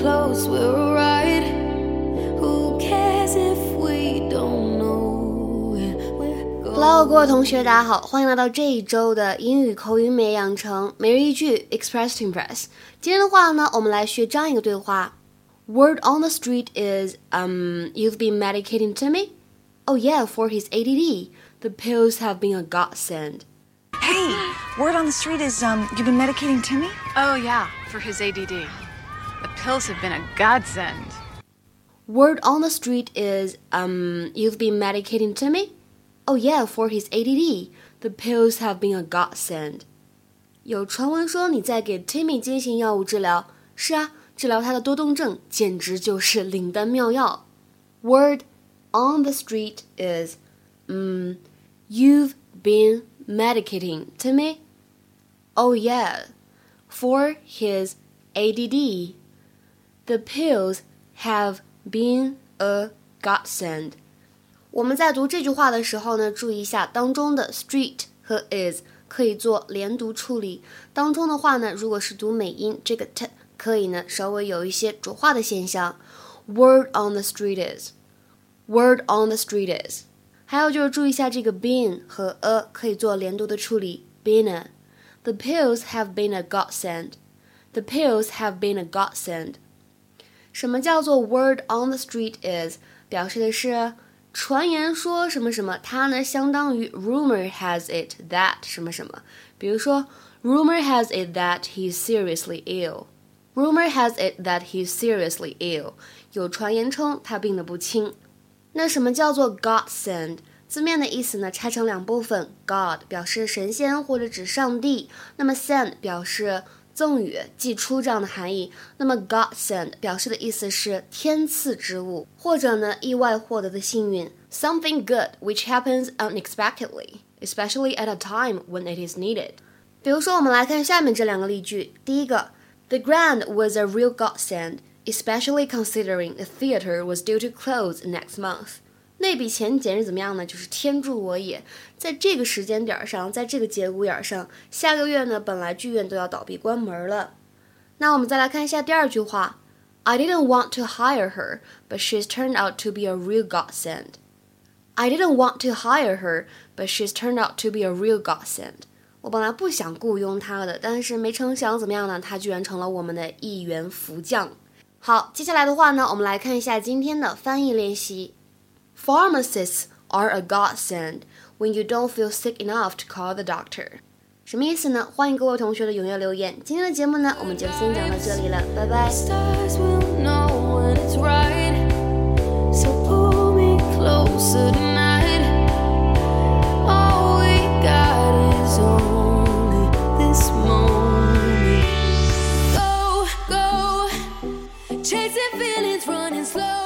close, we're. Who cares if we don't know? Hello，各位同学，大家好，欢迎来到这一周的英语口语美养成每日一句 Express to Impress。今天的话呢，我们来学这样一个对话：Word on the street is, um, you've been medicating Timmy? Oh yeah, for his ADD, the pills have been a godsend. Hey, word on the street is, um, you've been medicating Timmy? Oh yeah, for his ADD The pills have been a godsend. Word on the street is, um, you've been medicating Timmy? Oh yeah, for his ADD. The pills have been a godsend. 有传闻说你在给 Timmy 进行药物治疗。是啊，治疗他的多动症简直就是灵丹妙药。Word on the street is, um, you've been medicating Timmy? Oh yeah, for his ADD. The pills have been a godsend. 我们在读这句话的时候呢，注意一下当中的 street 和 is 可以做连读处理。当中的话呢，如果是读美音，这个 t 可以呢稍微有一些浊化的现象。Word on the street is, word on the street is。还有就是注意一下这个 been 和 a 可以做连读的处理。Been a, the pills have been a godsend. The pills have been a godsend. 什么叫做 word on the street is？表示的是传言说什么什么，它呢相当于 rumor has it that 什么什么。比如说，rumor has it that he's seriously ill。Rumor has it that he's seriously ill。有传言称他病得不轻。那什么叫做 God send？字面的意思呢拆成两部分，God 表示神仙或者指上帝，那么 send 表示赠予、寄出这样的含义。那么 God send 表示的意思是天赐之物，或者呢意外获得的幸运，something good which happens unexpectedly, especially at a time when it is needed。比如说，我们来看下面这两个例句。第一个，The grant was a real godsend, especially considering the theater was due to close next month。 那笔钱简直怎么样呢？就是天助我也！在这个时间点上，在这个节骨眼上，下个月呢，本来剧院都要倒闭关门了。那我们再来看一下第二句话：I didn't want to hire her, but she's turned out to be a real godsend. I didn't want to hire her, but she's turned out to be a real godsend. 我本来不想雇佣她的，但是没成想怎么样呢？她居然成了我们的一员福将。好，接下来的话呢，我们来看一下今天的翻译练习。Pharmacists are a godsend when you don't feel sick enough to call the doctor. doctor。什么意思呢？欢迎各位同学的踊跃留言。今天的节目呢，我们就先讲到这里了，拜拜。chasing feelings running slow